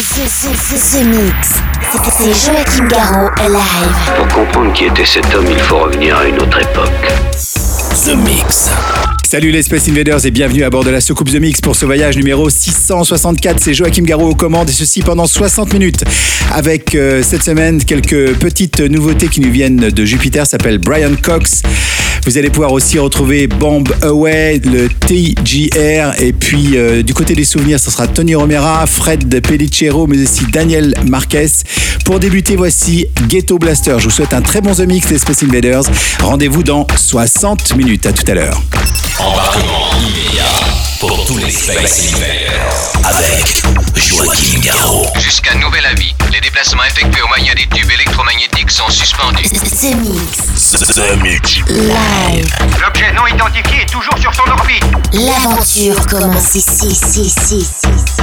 The, Mix. C'est Joachim Garraud live. Pour comprendre qui était cet homme, il faut revenir à une autre époque. The Mix. Salut les Space Invaders et bienvenue à bord de la soucoupe The Mix pour ce voyage numéro 664. C'est Joachim Garraud aux commandes et ceci pendant 60 minutes. Avec euh, cette semaine quelques petites nouveautés qui nous viennent de Jupiter, s'appelle Brian Cox. Vous allez pouvoir aussi retrouver Bomb Away, le TGR et puis euh, du côté des souvenirs, ce sera Tony Romera, Fred Pellicero mais aussi Daniel Marquez. Pour débuter, voici Ghetto Blaster. Je vous souhaite un très bon The Mix les Space Invaders. Rendez-vous dans 60 minutes. À tout à l'heure. Embarquement immédiat pour tous les Space Invaders avec Joachim Garraud. Jusqu'à nouvel avis, les déplacements effectués au moyen des tubes électromagnétiques sont suspendus. The Mix. The Mix. Live. L'objet non identifié est toujours sur son orbite. L'aventure commence ici, ici, ici, ici,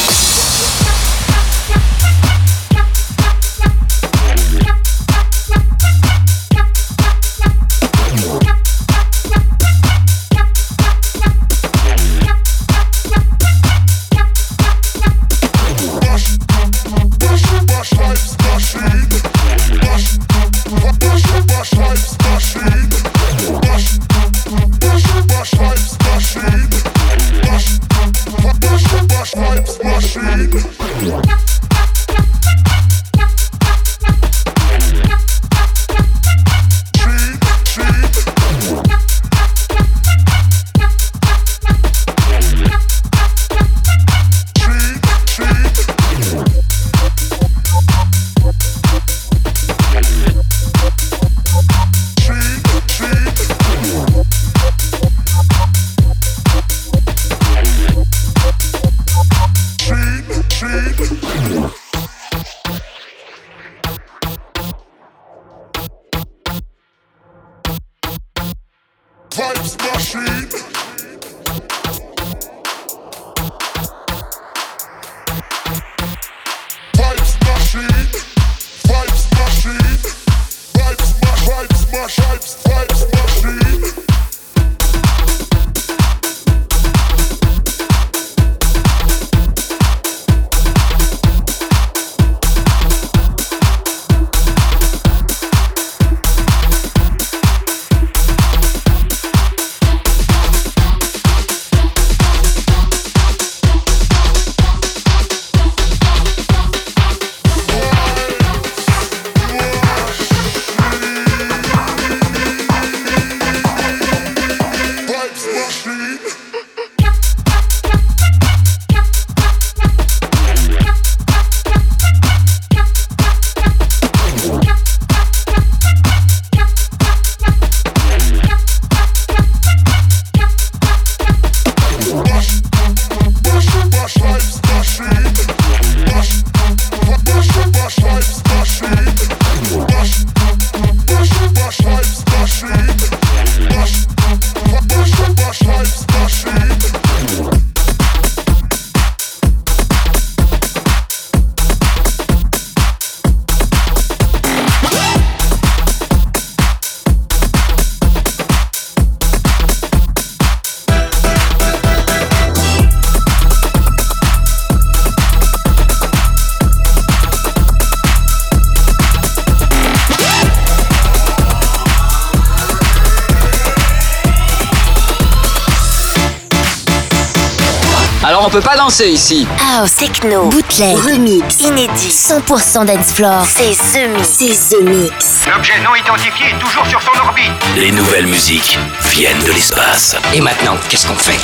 On peut pas danser ici. House, techno, bootleg, remix, inédit, 100% dance floor. C'est The Mix. C'est The Mix. L'objet non identifié est toujours sur son orbite. Les nouvelles musiques viennent de l'espace. Et maintenant, qu'est-ce qu'on fait?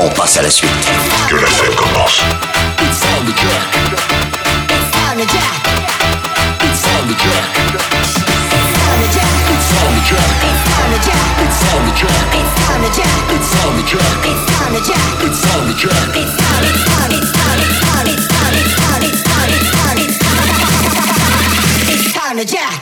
On passe à la suite. Que la fête commence. It's on the. It's on the track. It's on the track. It's on the track. It's on the track. It's time to. It's. It's. It's. It's. It's. It's. It's. It's jack.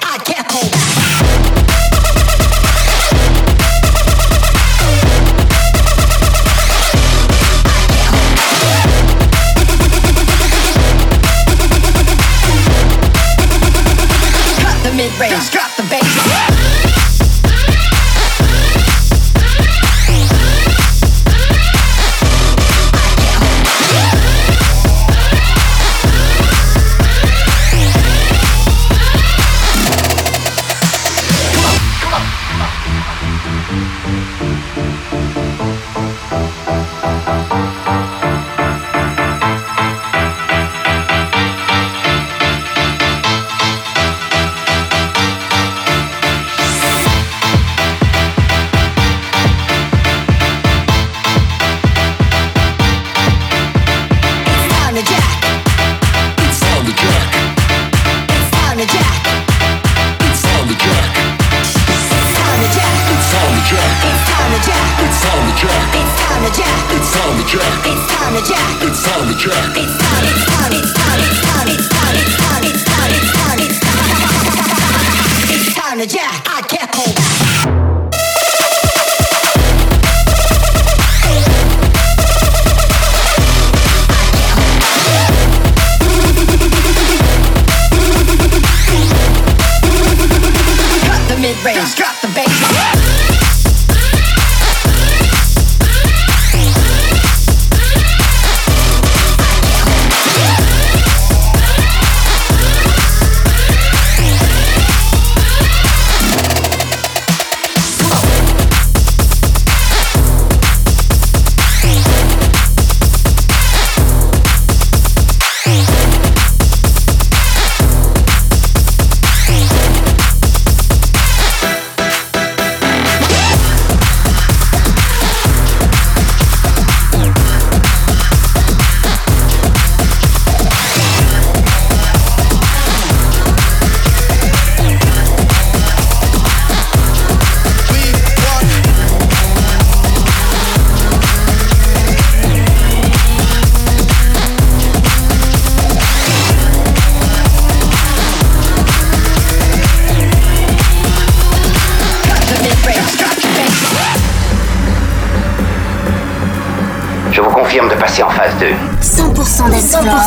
jack. It's time to jack. It's time to jack. It's time. It's time. It's time. It's time. It's time. It's time. It's time. It's time. It's time to jack.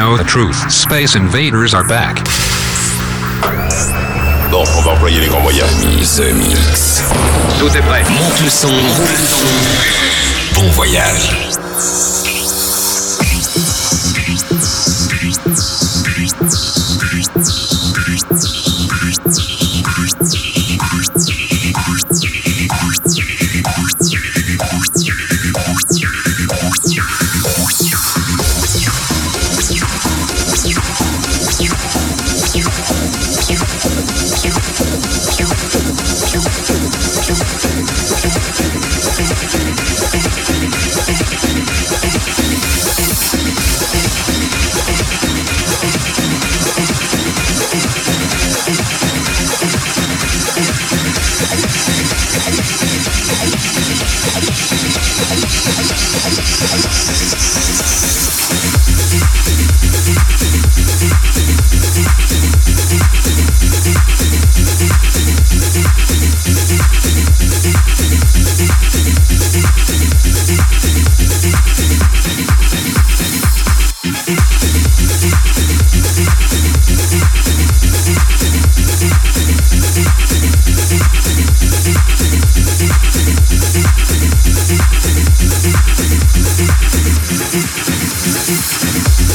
know the truth. Space Invaders are back. Bon, on va employer les grands moyens. The Mix. Tout est prêt. Monte le son. Bon voyage.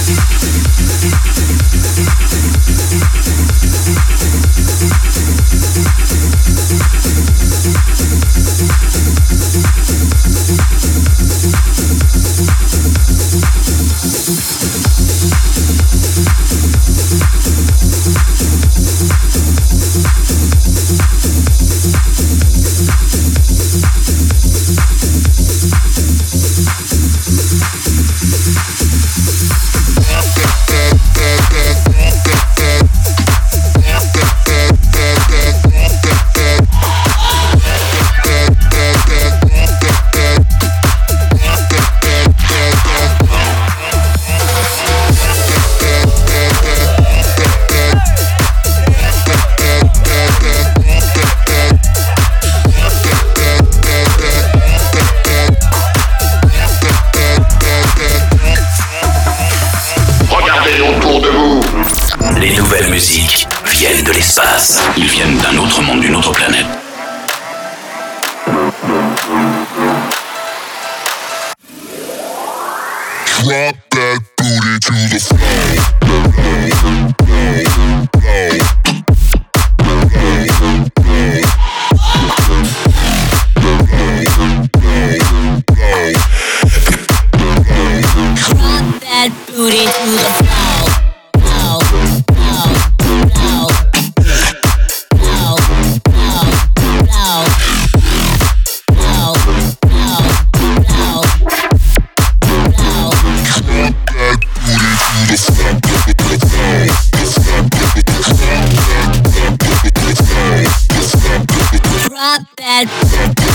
Thank you. bad.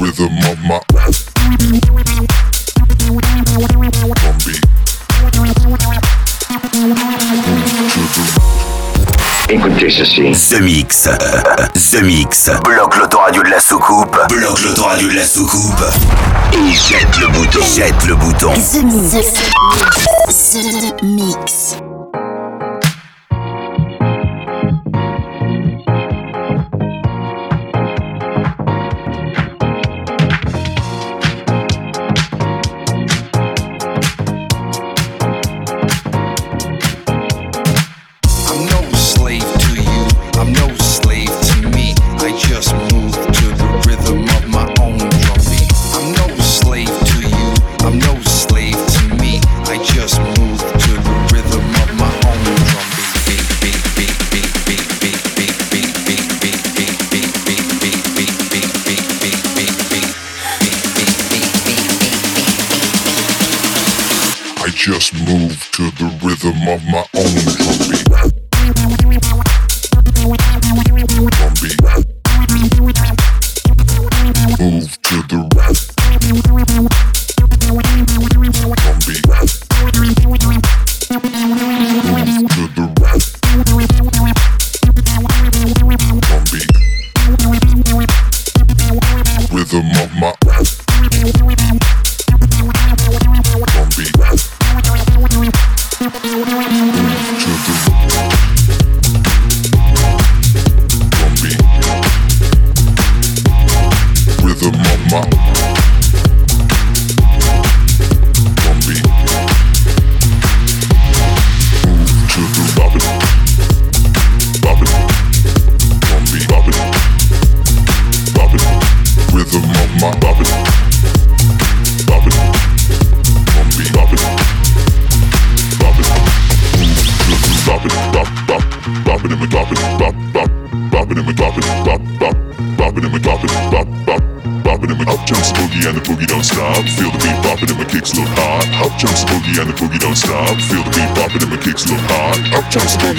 rhythm of my ceci. The Mix. The Mix. Bloque l'autoradio de la soucoupe. Bloque l'autoradio de la soucoupe. Et jette le bouton. Jette le bouton. Mix.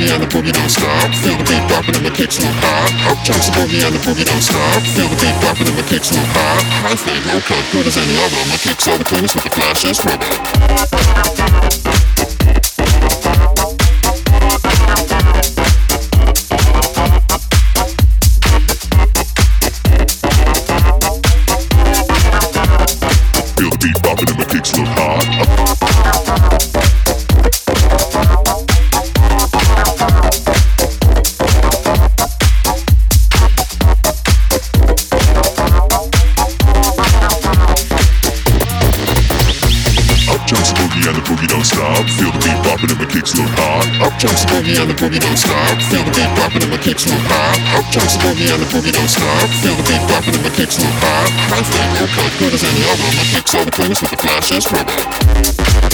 boogie and the boogie don't stop. Feel the beat popping and my kicks look hot. Up jumps the boogie and the boogie don't stop. Feel the beat popping and my kicks look hot. I feel low cut, good as any other. My kicks are the cleanest with the flashiest rubber. Boogie and the boogie don't stop. Feel the beat popping and my kicks move high. Up jumps the boogie and the boogie don't stop. Feel the beat popping and my kicks move high. High fade, no cut, good as any other. My kicks are the cleanest with the flashes, rubber.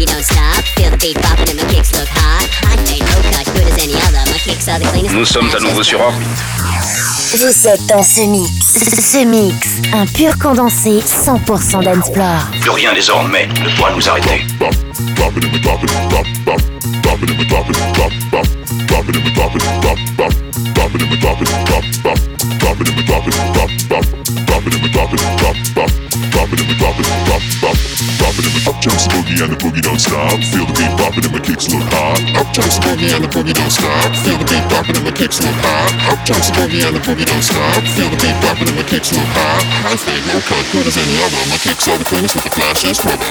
Boogie and the boogie don't stop. Feel the beat popping and my kicks look hot. High fade, no cut, good as any other. My kicks are the cleanest. Nous sommes à nouveau sur orbite. Vous êtes dans ce mix. Ce mix, un pur condensé 100% d'Ensplore. Plus rien désormais ne pourra nous arrêter. Bop, bop it and we bop it, bop, bop, bop it and we bop it, bop, bop, bop it and we bop it, bop, bop, bop it and we bop it, bop, bop, bop it and we bop it, bop, bop, bop it and we bop it, bop, bop, bop it and we bop it, bop, bop, bop it and we up jumps the boogie and the boogie don't stop. Feel the beat popping and my kicks look hard. Up jumps the boogie and the boogie don't stop. Feel the beat popping and my kicks look hard. Up jumps the boogie and the boogie don't stop. Feel the beat popping and my kicks look hard. High fade, no cut, good as any other. My kicks are the cleanest with the flashes, rubber.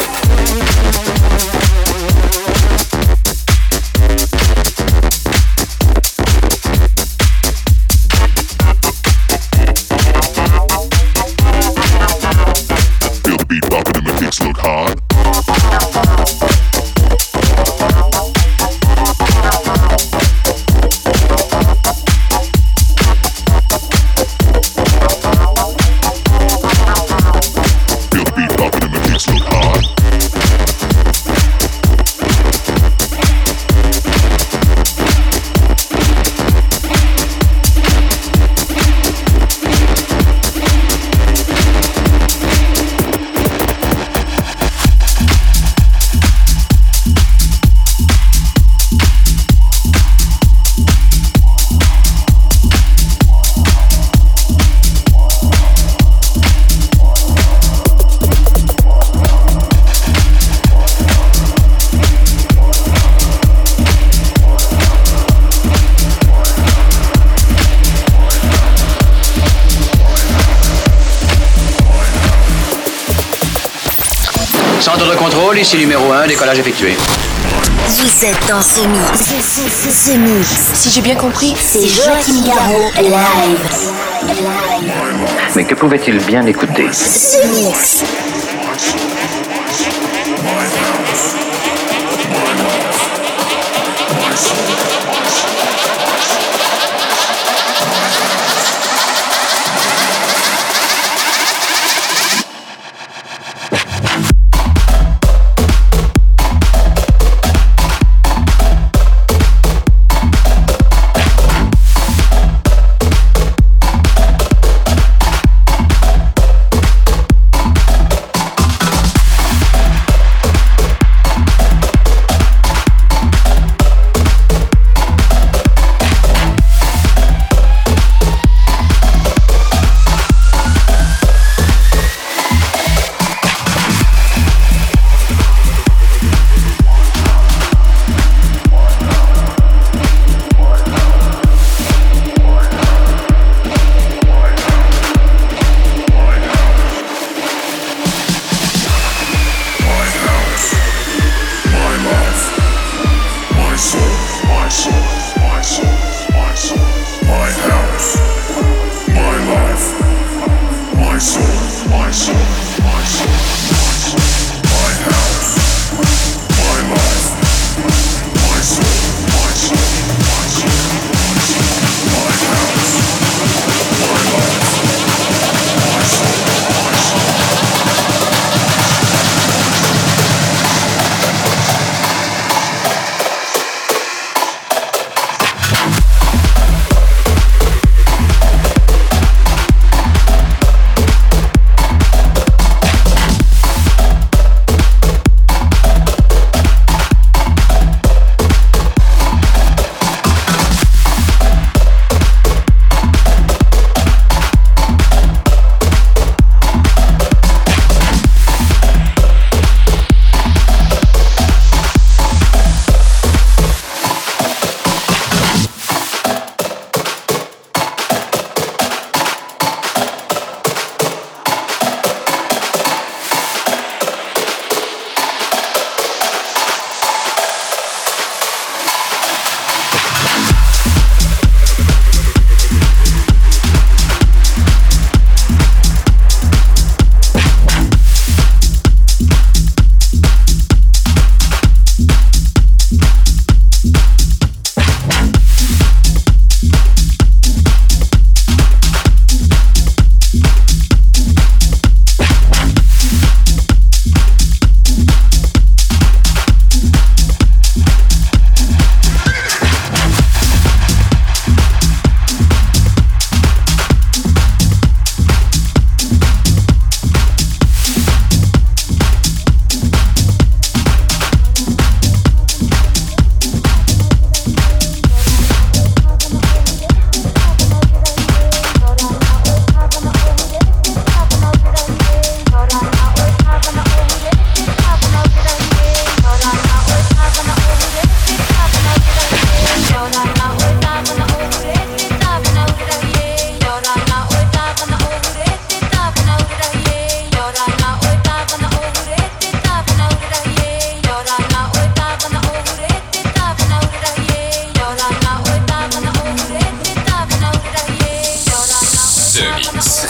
Ici numéro 1, décollage effectué. Vous êtes dans ce mix. Ce, ce, ce, ce mix. Si j'ai bien compris, C'est Joachim Garraud live. Mais que pouvait-il bien écouter? Ce mix.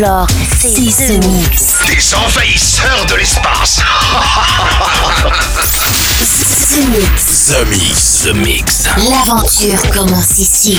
C'est The Mix. Des envahisseurs de l'espace. The Mix. The Mix. The Mix. L'aventure commence ici.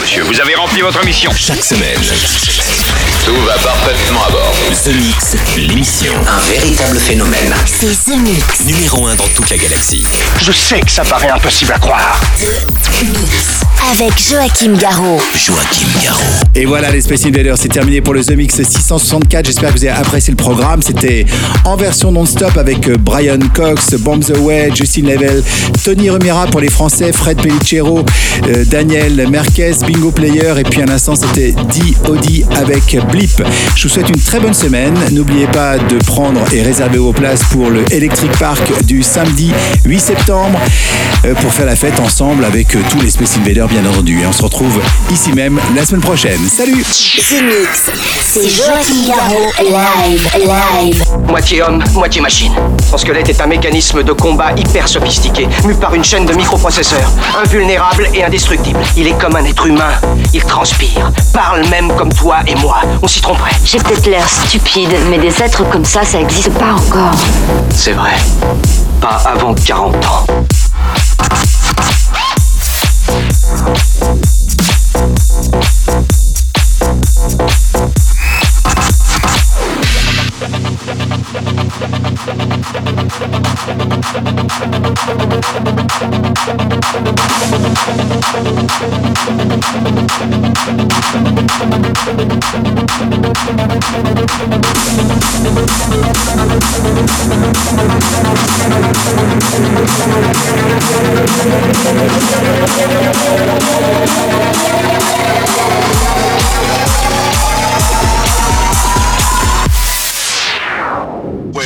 Monsieur. Vous avez rempli votre mission. Chaque semaine. Tout va parfaitement à bord. The Mix, l'émission. Un véritable phénomène. C'est The Mix. Numéro 1 dans toute la galaxie. Je sais que ça paraît impossible à croire. The Mix. Avec Joachim Garraud. Joachim Garraud. Et voilà, les Space Invaders, c'est terminé pour le The Mix 664. J'espère que vous avez apprécié le programme. C'était en version non-stop avec euh, Brian Cox, Bomb the Way, Justin Level, Tony Rumira pour les Français, Fred Pellicero, euh, Daniel Merquez, Bingo Player. Et puis un instant, c'était D.O.D. avec Blip. Je vous souhaite une très bonne semaine. N'oubliez pas de prendre et réserver vos places pour le Electric Park du samedi 8 septembre euh, pour faire la fête ensemble avec euh, tous les Space Invaders, bien entendu. Et on se retrouve ici même la semaine prochaine. Salut The Mix. C'est Joachim Garraud. Live, live. Moitié homme, moitié machine. Son squelette est un mécanisme de combat hyper sophistiqué, mu par une chaîne de microprocesseurs, invulnérable et indestructible. Il est comme un être humain. Il transpire, parle même comme toi et moi. On s'y tromperait. J'ai peut-être l'air stupide, mais des êtres comme ça, ça existe pas encore. C'est vrai. Pas avant 40 ans. Wait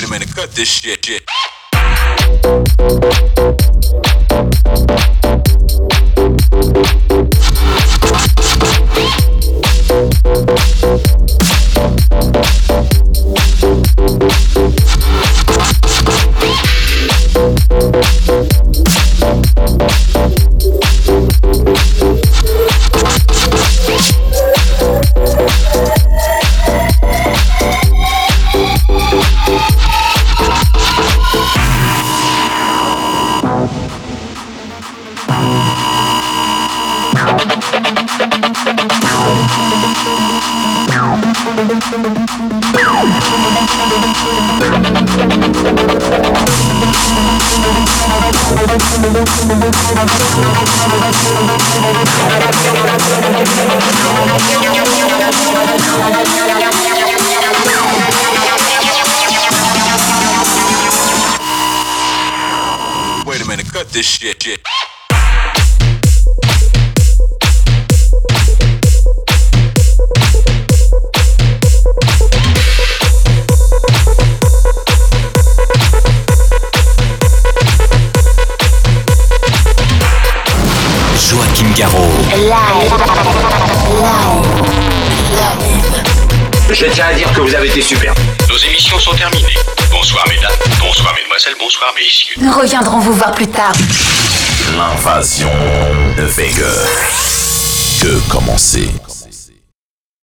a minute, cut this shit. shit. Plus tard. L'invasion fait que... que commencer?